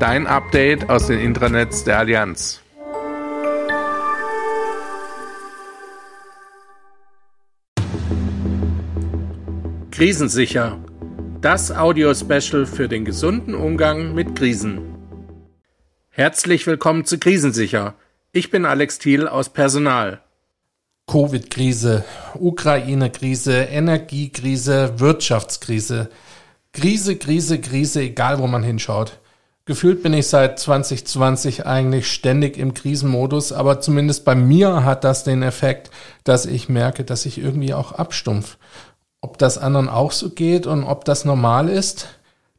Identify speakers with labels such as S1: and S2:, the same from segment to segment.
S1: Dein Update aus den Intranets der Allianz. Krisensicher. Das Audio-Special für den gesunden Umgang mit Krisen. Herzlich willkommen zu Krisensicher ich bin Alex Thiel aus Personal.
S2: Covid-Krise, Ukraine-Krise, Energiekrise, Wirtschaftskrise. Krise, Krise, Krise, egal wo man hinschaut. Gefühlt bin ich seit 2020 eigentlich ständig im Krisenmodus, aber zumindest bei mir hat das den Effekt, dass ich merke, dass ich irgendwie auch abstumpf. Ob das anderen auch so geht und ob das normal ist,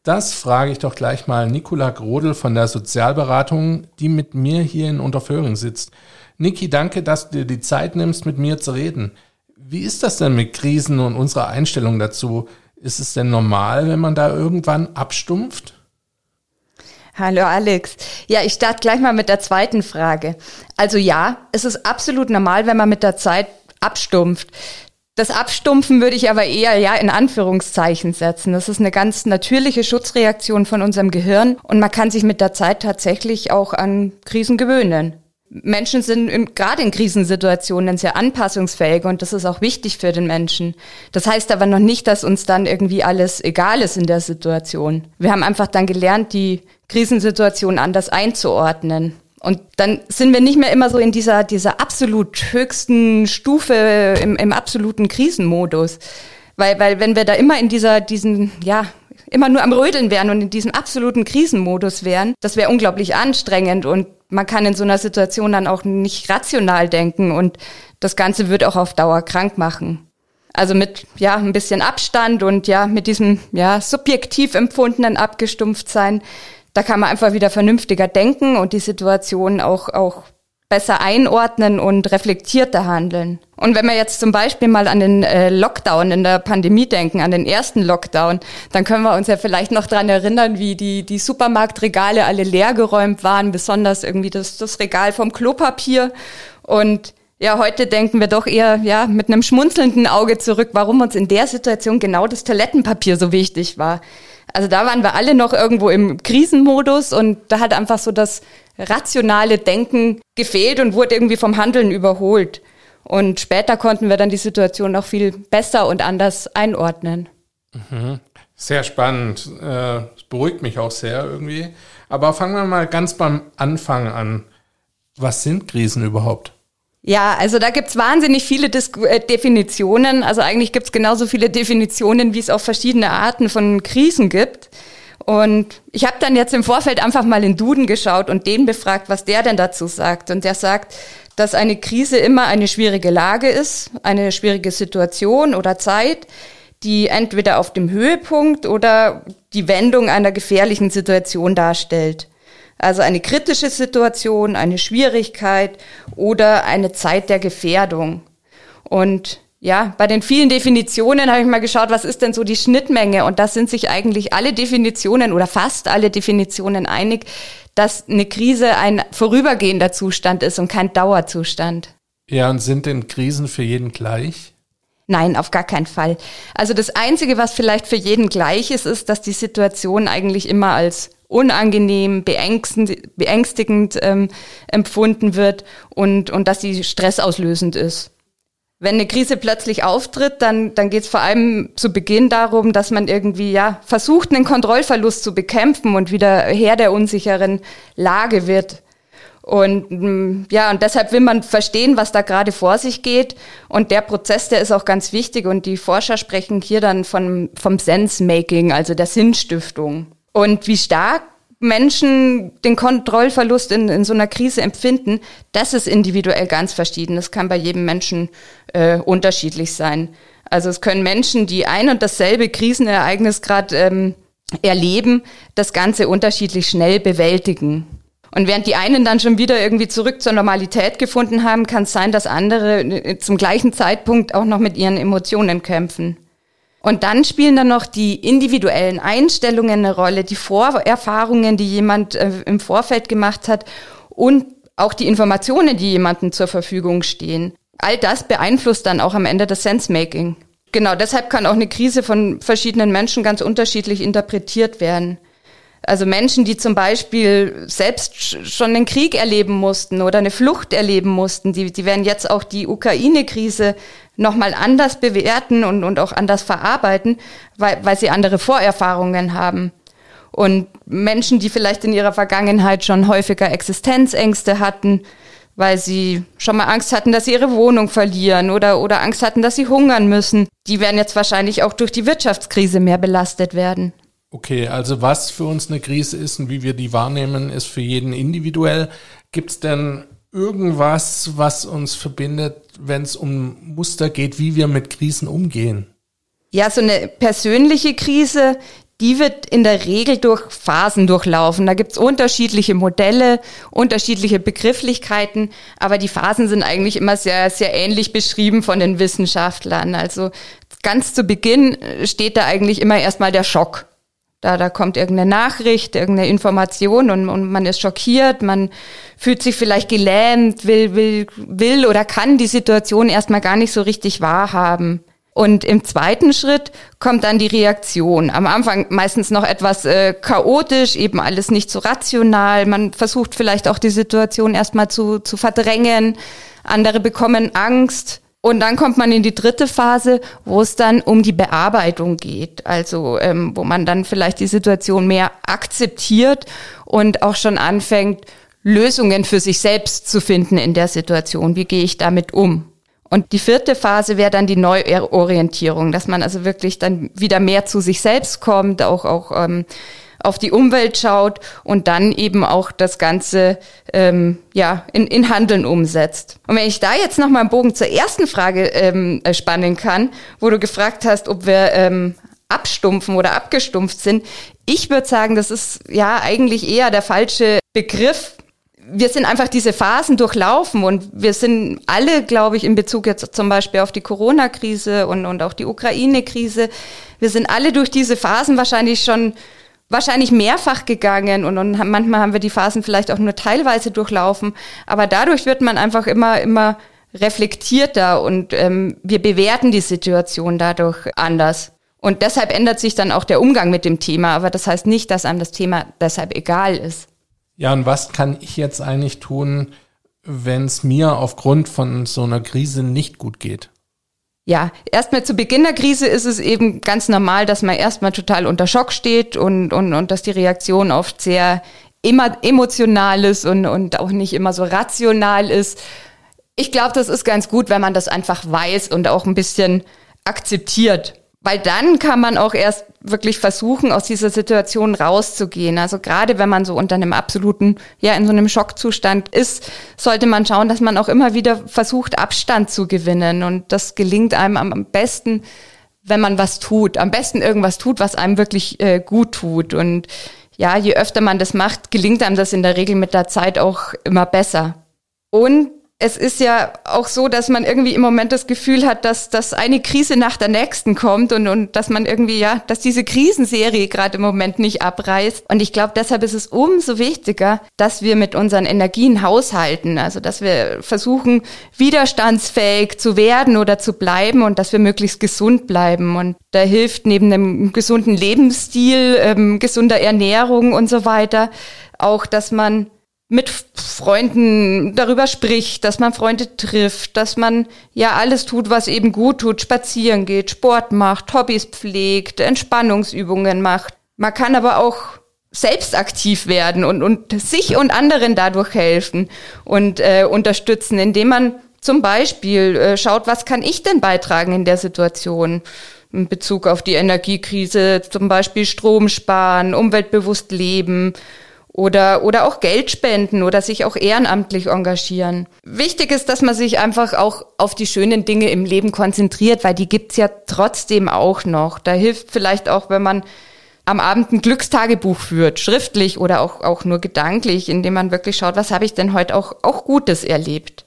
S2: das frage ich doch gleich mal Nicola Grodel von der Sozialberatung, die mit mir hier in Unterföhring sitzt. Niki, danke, dass du dir die Zeit nimmst, mit mir zu reden. Wie ist das denn mit Krisen und unserer Einstellung dazu? Ist es denn normal, wenn man da irgendwann abstumpft?
S3: Hallo Alex. Ja, ich starte gleich mal mit der zweiten Frage. Also ja, es ist absolut normal, wenn man mit der Zeit abstumpft. Das Abstumpfen würde ich aber eher ja in Anführungszeichen setzen. Das ist eine ganz natürliche Schutzreaktion von unserem Gehirn und man kann sich mit der Zeit tatsächlich auch an Krisen gewöhnen. Menschen sind in, gerade in Krisensituationen sehr anpassungsfähig und das ist auch wichtig für den Menschen. Das heißt aber noch nicht, dass uns dann irgendwie alles egal ist in der Situation. Wir haben einfach dann gelernt, die Krisensituation anders einzuordnen. Und dann sind wir nicht mehr immer so in dieser, dieser absolut höchsten Stufe im, im absoluten Krisenmodus. Weil, weil wenn wir da immer in dieser, diesen, ja, immer nur am Rödeln wären und in diesem absoluten Krisenmodus wären, das wäre unglaublich anstrengend und man kann in so einer Situation dann auch nicht rational denken und das Ganze wird auch auf Dauer krank machen. Also mit ja ein bisschen Abstand und ja mit diesem ja subjektiv empfundenen abgestumpft sein, da kann man einfach wieder vernünftiger denken und die Situation auch, auch besser einordnen und reflektierter handeln. Und wenn wir jetzt zum Beispiel mal an den äh, Lockdown in der Pandemie denken, an den ersten Lockdown, dann können wir uns ja vielleicht noch dran erinnern, wie die, die Supermarktregale alle leergeräumt waren, besonders irgendwie das, das Regal vom Klopapier. Und ja, heute denken wir doch eher ja mit einem schmunzelnden Auge zurück, warum uns in der Situation genau das Toilettenpapier so wichtig war. Also da waren wir alle noch irgendwo im Krisenmodus und da hat einfach so das rationale Denken gefehlt und wurde irgendwie vom Handeln überholt. Und später konnten wir dann die Situation noch viel besser und anders einordnen.
S2: Mhm. Sehr spannend. Äh, es beruhigt mich auch sehr irgendwie. Aber fangen wir mal ganz beim Anfang an. Was sind Krisen überhaupt?
S3: Ja, also da gibt's wahnsinnig viele Dis äh, Definitionen. Also eigentlich gibt's genauso viele Definitionen, wie es auch verschiedene Arten von Krisen gibt. Und ich habe dann jetzt im Vorfeld einfach mal in Duden geschaut und den befragt, was der denn dazu sagt. Und der sagt, dass eine Krise immer eine schwierige Lage ist, eine schwierige Situation oder Zeit, die entweder auf dem Höhepunkt oder die Wendung einer gefährlichen Situation darstellt. Also eine kritische Situation, eine Schwierigkeit oder eine Zeit der Gefährdung. Und ja, bei den vielen Definitionen habe ich mal geschaut, was ist denn so die Schnittmenge? Und da sind sich eigentlich alle Definitionen oder fast alle Definitionen einig, dass eine Krise ein vorübergehender Zustand ist und kein Dauerzustand.
S2: Ja, und sind denn Krisen für jeden gleich?
S3: Nein, auf gar keinen Fall. Also das Einzige, was vielleicht für jeden gleich ist, ist, dass die Situation eigentlich immer als unangenehm, beängstigend, beängstigend ähm, empfunden wird und, und dass sie stressauslösend ist. Wenn eine Krise plötzlich auftritt, dann, dann geht es vor allem zu Beginn darum, dass man irgendwie ja versucht, einen Kontrollverlust zu bekämpfen und wieder Herr der unsicheren Lage wird. Und mm, ja, und deshalb will man verstehen, was da gerade vor sich geht. Und der Prozess, der ist auch ganz wichtig. Und die Forscher sprechen hier dann von, vom Sense-Making, also der Sinnstiftung. Und wie stark Menschen den Kontrollverlust in, in so einer Krise empfinden, das ist individuell ganz verschieden. Das kann bei jedem Menschen äh, unterschiedlich sein. Also es können Menschen, die ein und dasselbe Krisenereignis gerade ähm, erleben, das Ganze unterschiedlich schnell bewältigen. Und während die einen dann schon wieder irgendwie zurück zur Normalität gefunden haben, kann es sein, dass andere äh, zum gleichen Zeitpunkt auch noch mit ihren Emotionen kämpfen. Und dann spielen dann noch die individuellen Einstellungen eine Rolle, die Vorerfahrungen, die jemand äh, im Vorfeld gemacht hat und auch die Informationen, die jemandem zur Verfügung stehen. All das beeinflusst dann auch am Ende das Sensemaking. Genau, deshalb kann auch eine Krise von verschiedenen Menschen ganz unterschiedlich interpretiert werden. Also Menschen, die zum Beispiel selbst schon einen Krieg erleben mussten oder eine Flucht erleben mussten, die, die werden jetzt auch die Ukraine-Krise nochmal anders bewerten und, und auch anders verarbeiten, weil, weil sie andere Vorerfahrungen haben. Und Menschen, die vielleicht in ihrer Vergangenheit schon häufiger Existenzängste hatten, weil sie schon mal Angst hatten, dass sie ihre Wohnung verlieren oder, oder Angst hatten, dass sie hungern müssen, die werden jetzt wahrscheinlich auch durch die Wirtschaftskrise mehr belastet werden.
S2: Okay, also was für uns eine Krise ist und wie wir die wahrnehmen, ist für jeden individuell. Gibt es denn irgendwas, was uns verbindet, wenn es um Muster geht, wie wir mit Krisen umgehen?
S3: Ja, so eine persönliche Krise, die wird in der Regel durch Phasen durchlaufen. Da gibt's unterschiedliche Modelle, unterschiedliche Begrifflichkeiten, aber die Phasen sind eigentlich immer sehr, sehr ähnlich beschrieben von den Wissenschaftlern. Also ganz zu Beginn steht da eigentlich immer erstmal der Schock. Da, da kommt irgendeine Nachricht, irgendeine Information und, und man ist schockiert, man fühlt sich vielleicht gelähmt, will, will, will oder kann die Situation erstmal gar nicht so richtig wahrhaben. Und im zweiten Schritt kommt dann die Reaktion. Am Anfang meistens noch etwas äh, chaotisch, eben alles nicht so rational. Man versucht vielleicht auch die Situation erstmal zu, zu verdrängen. Andere bekommen Angst. Und dann kommt man in die dritte Phase, wo es dann um die Bearbeitung geht. Also ähm, wo man dann vielleicht die Situation mehr akzeptiert und auch schon anfängt, Lösungen für sich selbst zu finden in der Situation. Wie gehe ich damit um? Und die vierte Phase wäre dann die Neuorientierung, dass man also wirklich dann wieder mehr zu sich selbst kommt, auch, auch ähm, auf die Umwelt schaut und dann eben auch das Ganze ähm, ja, in, in Handeln umsetzt. Und wenn ich da jetzt nochmal einen Bogen zur ersten Frage ähm, äh, spannen kann, wo du gefragt hast, ob wir ähm, abstumpfen oder abgestumpft sind, ich würde sagen, das ist ja eigentlich eher der falsche Begriff. Wir sind einfach diese Phasen durchlaufen und wir sind alle, glaube ich, in Bezug jetzt zum Beispiel auf die Corona-Krise und, und auch die Ukraine-Krise, wir sind alle durch diese Phasen wahrscheinlich schon wahrscheinlich mehrfach gegangen und, und manchmal haben wir die Phasen vielleicht auch nur teilweise durchlaufen. Aber dadurch wird man einfach immer, immer reflektierter und ähm, wir bewerten die Situation dadurch anders. Und deshalb ändert sich dann auch der Umgang mit dem Thema. Aber das heißt nicht, dass einem das Thema deshalb egal ist.
S2: Ja, und was kann ich jetzt eigentlich tun, wenn es mir aufgrund von so einer Krise nicht gut geht?
S3: Ja, erstmal zu Beginn der Krise ist es eben ganz normal, dass man erstmal total unter Schock steht und, und, und dass die Reaktion oft sehr immer emotional ist und, und auch nicht immer so rational ist. Ich glaube, das ist ganz gut, wenn man das einfach weiß und auch ein bisschen akzeptiert. Weil dann kann man auch erst wirklich versuchen, aus dieser Situation rauszugehen. Also gerade wenn man so unter einem absoluten, ja, in so einem Schockzustand ist, sollte man schauen, dass man auch immer wieder versucht, Abstand zu gewinnen. Und das gelingt einem am besten, wenn man was tut. Am besten irgendwas tut, was einem wirklich äh, gut tut. Und ja, je öfter man das macht, gelingt einem das in der Regel mit der Zeit auch immer besser. Und es ist ja auch so, dass man irgendwie im Moment das Gefühl hat, dass, dass eine Krise nach der nächsten kommt und, und dass man irgendwie, ja, dass diese Krisenserie gerade im Moment nicht abreißt. Und ich glaube, deshalb ist es umso wichtiger, dass wir mit unseren Energien haushalten. Also, dass wir versuchen, widerstandsfähig zu werden oder zu bleiben und dass wir möglichst gesund bleiben. Und da hilft neben einem gesunden Lebensstil, ähm, gesunder Ernährung und so weiter auch, dass man mit Freunden darüber spricht, dass man Freunde trifft, dass man ja alles tut, was eben gut tut, spazieren geht, Sport macht, Hobbys pflegt, Entspannungsübungen macht. Man kann aber auch selbst aktiv werden und, und sich und anderen dadurch helfen und äh, unterstützen, indem man zum Beispiel äh, schaut, was kann ich denn beitragen in der Situation in Bezug auf die Energiekrise, zum Beispiel Strom sparen, umweltbewusst leben oder, oder auch Geld spenden oder sich auch ehrenamtlich engagieren. Wichtig ist, dass man sich einfach auch auf die schönen Dinge im Leben konzentriert, weil die gibt's ja trotzdem auch noch. Da hilft vielleicht auch, wenn man am Abend ein Glückstagebuch führt, schriftlich oder auch, auch nur gedanklich, indem man wirklich schaut, was habe ich denn heute auch, auch Gutes erlebt.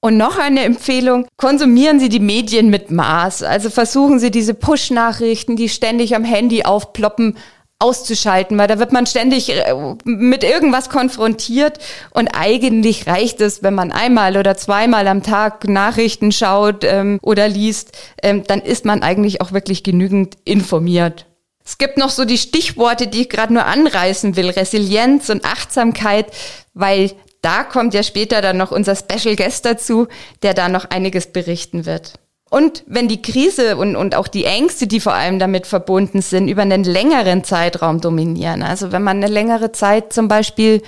S3: Und noch eine Empfehlung, konsumieren Sie die Medien mit Maß. Also versuchen Sie diese Push-Nachrichten, die ständig am Handy aufploppen, auszuschalten, weil da wird man ständig äh, mit irgendwas konfrontiert und eigentlich reicht es, wenn man einmal oder zweimal am Tag Nachrichten schaut ähm, oder liest, ähm, dann ist man eigentlich auch wirklich genügend informiert. Es gibt noch so die Stichworte, die ich gerade nur anreißen will, Resilienz und Achtsamkeit, weil da kommt ja später dann noch unser Special Guest dazu, der da noch einiges berichten wird. Und wenn die Krise und, und auch die Ängste, die vor allem damit verbunden sind, über einen längeren Zeitraum dominieren, also wenn man eine längere Zeit zum Beispiel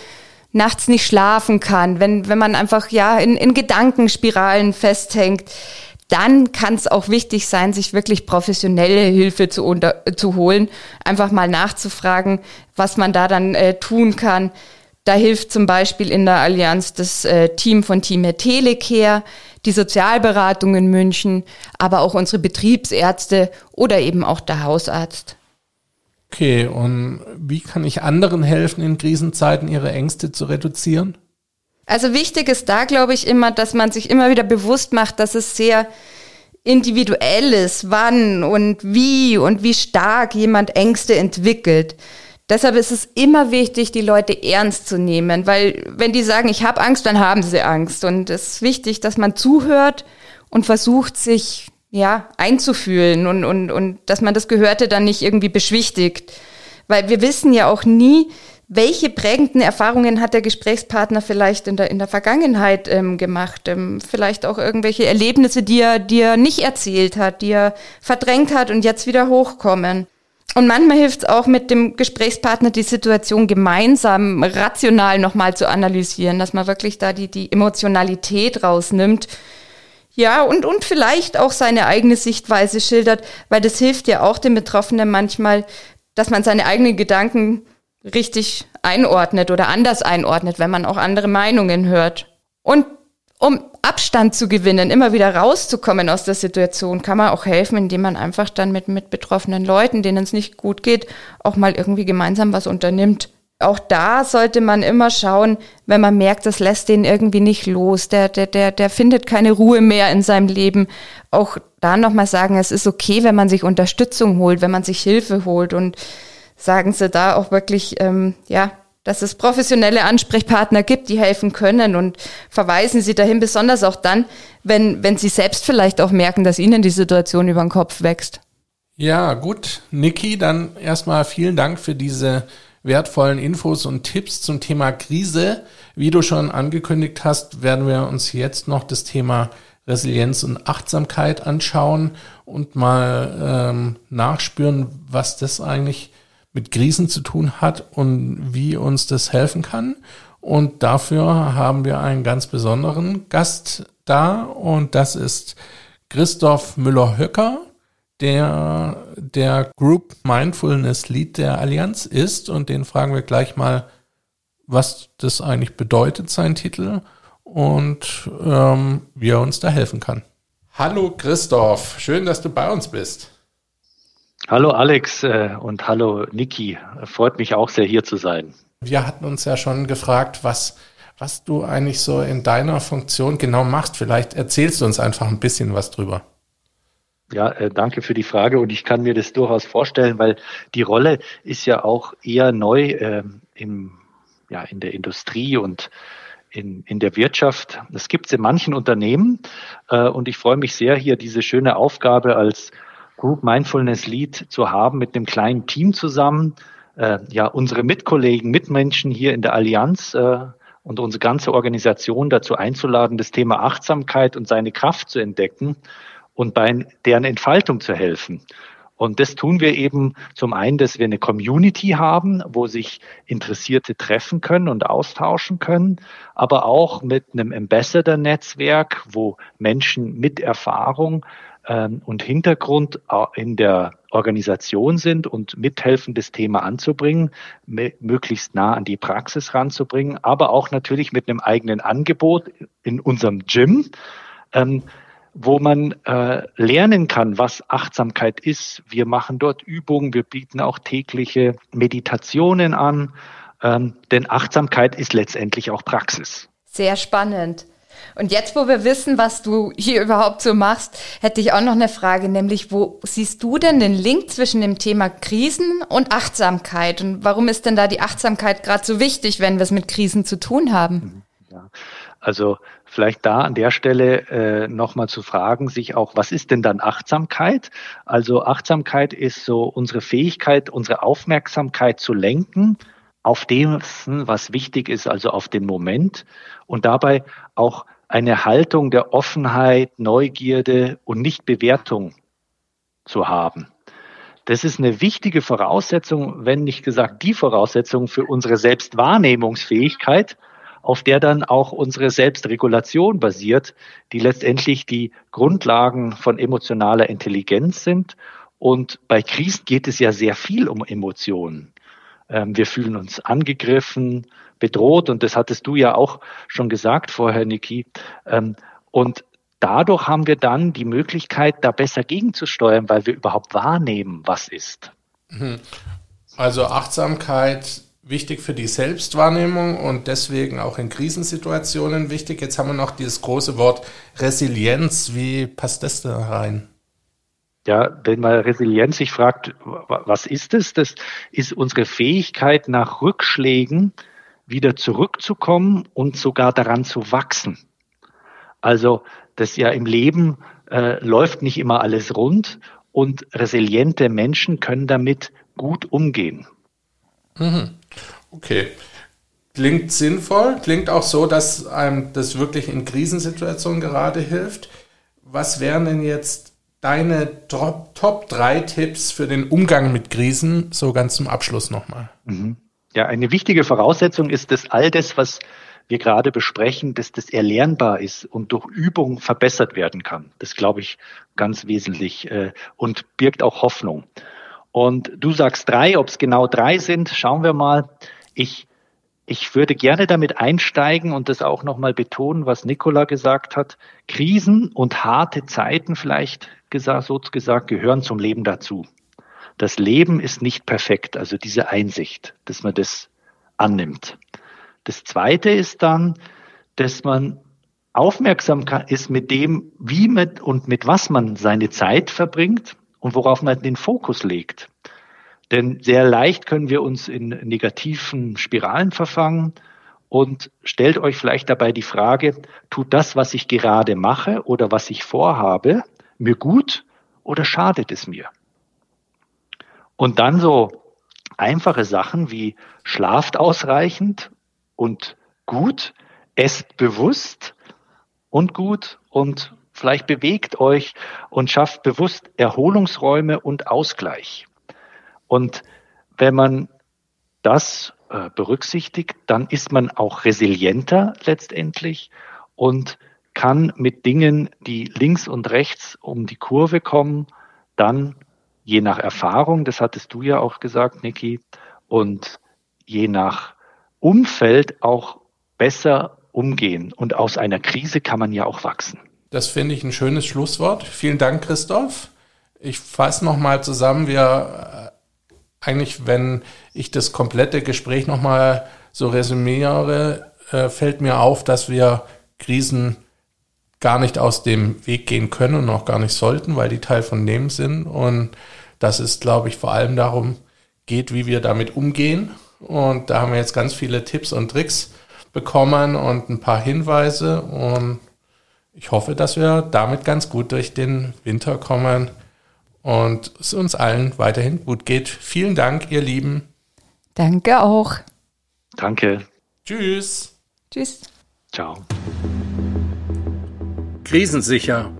S3: nachts nicht schlafen kann, wenn, wenn man einfach ja in, in Gedankenspiralen festhängt, dann kann es auch wichtig sein, sich wirklich professionelle Hilfe zu, unter, zu holen, einfach mal nachzufragen, was man da dann äh, tun kann. Da hilft zum Beispiel in der Allianz das äh, Team von Team Telecare, die Sozialberatung in München, aber auch unsere Betriebsärzte oder eben auch der Hausarzt.
S2: Okay, und wie kann ich anderen helfen, in Krisenzeiten ihre Ängste zu reduzieren?
S3: Also wichtig ist da, glaube ich, immer, dass man sich immer wieder bewusst macht, dass es sehr individuell ist, wann und wie und wie stark jemand Ängste entwickelt. Deshalb ist es immer wichtig, die Leute ernst zu nehmen, weil wenn die sagen, ich habe Angst, dann haben sie Angst. Und es ist wichtig, dass man zuhört und versucht, sich ja einzufühlen und, und, und dass man das Gehörte dann nicht irgendwie beschwichtigt. Weil wir wissen ja auch nie, welche prägenden Erfahrungen hat der Gesprächspartner vielleicht in der, in der Vergangenheit ähm, gemacht? Ähm, vielleicht auch irgendwelche Erlebnisse, die er, die er nicht erzählt hat, die er verdrängt hat und jetzt wieder hochkommen. Und manchmal hilft es auch mit dem Gesprächspartner die Situation gemeinsam rational nochmal zu analysieren, dass man wirklich da die, die Emotionalität rausnimmt. Ja, und, und vielleicht auch seine eigene Sichtweise schildert, weil das hilft ja auch dem Betroffenen manchmal, dass man seine eigenen Gedanken richtig einordnet oder anders einordnet, wenn man auch andere Meinungen hört. Und um Abstand zu gewinnen, immer wieder rauszukommen aus der Situation, kann man auch helfen, indem man einfach dann mit, mit betroffenen Leuten, denen es nicht gut geht, auch mal irgendwie gemeinsam was unternimmt. Auch da sollte man immer schauen, wenn man merkt, das lässt den irgendwie nicht los, der, der, der, der findet keine Ruhe mehr in seinem Leben. Auch da nochmal sagen, es ist okay, wenn man sich Unterstützung holt, wenn man sich Hilfe holt und sagen Sie da auch wirklich, ähm, ja, dass es professionelle Ansprechpartner gibt, die helfen können und verweisen Sie dahin, besonders auch dann, wenn, wenn Sie selbst vielleicht auch merken, dass Ihnen die Situation über den Kopf wächst.
S2: Ja, gut. Niki, dann erstmal vielen Dank für diese wertvollen Infos und Tipps zum Thema Krise. Wie du schon angekündigt hast, werden wir uns jetzt noch das Thema Resilienz und Achtsamkeit anschauen und mal ähm, nachspüren, was das eigentlich mit Krisen zu tun hat und wie uns das helfen kann. Und dafür haben wir einen ganz besonderen Gast da und das ist Christoph Müller-Höcker, der der Group Mindfulness Lead der Allianz ist und den fragen wir gleich mal, was das eigentlich bedeutet, sein Titel und ähm, wie er uns da helfen kann. Hallo Christoph, schön, dass du bei uns bist.
S4: Hallo Alex äh, und hallo Niki. Freut mich auch sehr hier zu sein.
S2: Wir hatten uns ja schon gefragt, was, was du eigentlich so in deiner Funktion genau machst. Vielleicht erzählst du uns einfach ein bisschen was drüber.
S4: Ja, äh, danke für die Frage und ich kann mir das durchaus vorstellen, weil die Rolle ist ja auch eher neu äh, im, ja, in der Industrie und in, in der Wirtschaft. Das gibt es in manchen Unternehmen äh, und ich freue mich sehr, hier diese schöne Aufgabe als Group Mindfulness Lead zu haben mit einem kleinen Team zusammen. Äh, ja, unsere Mitkollegen, Mitmenschen hier in der Allianz äh, und unsere ganze Organisation dazu einzuladen, das Thema Achtsamkeit und seine Kraft zu entdecken und bei deren Entfaltung zu helfen. Und das tun wir eben zum einen, dass wir eine Community haben, wo sich Interessierte treffen können und austauschen können, aber auch mit einem Ambassador-Netzwerk, wo Menschen mit Erfahrung ähm, und Hintergrund in der Organisation sind und mithelfen, das Thema anzubringen, möglichst nah an die Praxis ranzubringen, aber auch natürlich mit einem eigenen Angebot in unserem Gym. Ähm, wo man äh, lernen kann, was Achtsamkeit ist. Wir machen dort Übungen, wir bieten auch tägliche Meditationen an, ähm, denn Achtsamkeit ist letztendlich auch Praxis.
S3: Sehr spannend. Und jetzt, wo wir wissen, was du hier überhaupt so machst, hätte ich auch noch eine Frage, nämlich wo siehst du denn den Link zwischen dem Thema Krisen und Achtsamkeit? Und warum ist denn da die Achtsamkeit gerade so wichtig, wenn wir es mit Krisen zu tun haben?
S4: Ja, also vielleicht da an der Stelle äh, nochmal zu fragen, sich auch, was ist denn dann Achtsamkeit? Also Achtsamkeit ist so unsere Fähigkeit, unsere Aufmerksamkeit zu lenken auf dem, was wichtig ist, also auf den Moment und dabei auch eine Haltung der Offenheit, Neugierde und Nichtbewertung zu haben. Das ist eine wichtige Voraussetzung, wenn nicht gesagt die Voraussetzung für unsere Selbstwahrnehmungsfähigkeit, auf der dann auch unsere Selbstregulation basiert, die letztendlich die Grundlagen von emotionaler Intelligenz sind. Und bei Krisen geht es ja sehr viel um Emotionen. Ähm, wir fühlen uns angegriffen, bedroht und das hattest du ja auch schon gesagt vorher, Niki. Ähm, und dadurch haben wir dann die Möglichkeit, da besser gegenzusteuern, weil wir überhaupt wahrnehmen, was ist.
S2: Mhm. Also Achtsamkeit wichtig für die Selbstwahrnehmung und deswegen auch in Krisensituationen wichtig. Jetzt haben wir noch dieses große Wort Resilienz. Wie passt das da rein?
S4: Ja, wenn man Resilienz sich fragt, was ist es? Das ist unsere Fähigkeit, nach Rückschlägen wieder zurückzukommen und sogar daran zu wachsen. Also das ja im Leben äh, läuft nicht immer alles rund und resiliente Menschen können damit gut umgehen.
S2: Mhm. Okay. Klingt sinnvoll, klingt auch so, dass einem das wirklich in Krisensituationen gerade hilft. Was wären denn jetzt deine Top, Top 3 Tipps für den Umgang mit Krisen, so ganz zum Abschluss nochmal?
S4: Mhm. Ja, eine wichtige Voraussetzung ist, dass all das, was wir gerade besprechen, dass das erlernbar ist und durch Übung verbessert werden kann. Das glaube ich ganz wesentlich äh, und birgt auch Hoffnung. Und du sagst drei, ob es genau drei sind, schauen wir mal. Ich, ich würde gerne damit einsteigen und das auch nochmal betonen, was Nicola gesagt hat. Krisen und harte Zeiten vielleicht gesagt, so gesagt, gehören zum Leben dazu. Das Leben ist nicht perfekt, also diese Einsicht, dass man das annimmt. Das zweite ist dann, dass man aufmerksam ist mit dem, wie mit und mit was man seine Zeit verbringt und worauf man den Fokus legt. Denn sehr leicht können wir uns in negativen Spiralen verfangen und stellt euch vielleicht dabei die Frage, tut das, was ich gerade mache oder was ich vorhabe, mir gut oder schadet es mir? Und dann so einfache Sachen wie schlaft ausreichend und gut, esst bewusst und gut und Vielleicht bewegt euch und schafft bewusst Erholungsräume und Ausgleich. Und wenn man das äh, berücksichtigt, dann ist man auch resilienter letztendlich und kann mit Dingen, die links und rechts um die Kurve kommen, dann je nach Erfahrung, das hattest du ja auch gesagt, Niki, und je nach Umfeld auch besser umgehen. Und aus einer Krise kann man ja auch wachsen.
S2: Das finde ich ein schönes Schlusswort. Vielen Dank, Christoph. Ich fasse nochmal zusammen. Wir eigentlich, wenn ich das komplette Gespräch nochmal so resümiere, äh, fällt mir auf, dass wir Krisen gar nicht aus dem Weg gehen können und auch gar nicht sollten, weil die Teil von dem sind. Und dass es, glaube ich, vor allem darum geht, wie wir damit umgehen. Und da haben wir jetzt ganz viele Tipps und Tricks bekommen und ein paar Hinweise. Und ich hoffe, dass wir damit ganz gut durch den Winter kommen und es uns allen weiterhin gut geht. Vielen Dank, ihr Lieben.
S3: Danke auch.
S4: Danke.
S2: Tschüss.
S3: Tschüss.
S4: Ciao.
S1: Krisensicher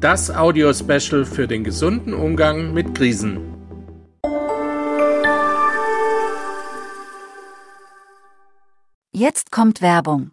S2: Das Audio-Special für den gesunden Umgang mit Krisen.
S5: Jetzt kommt Werbung.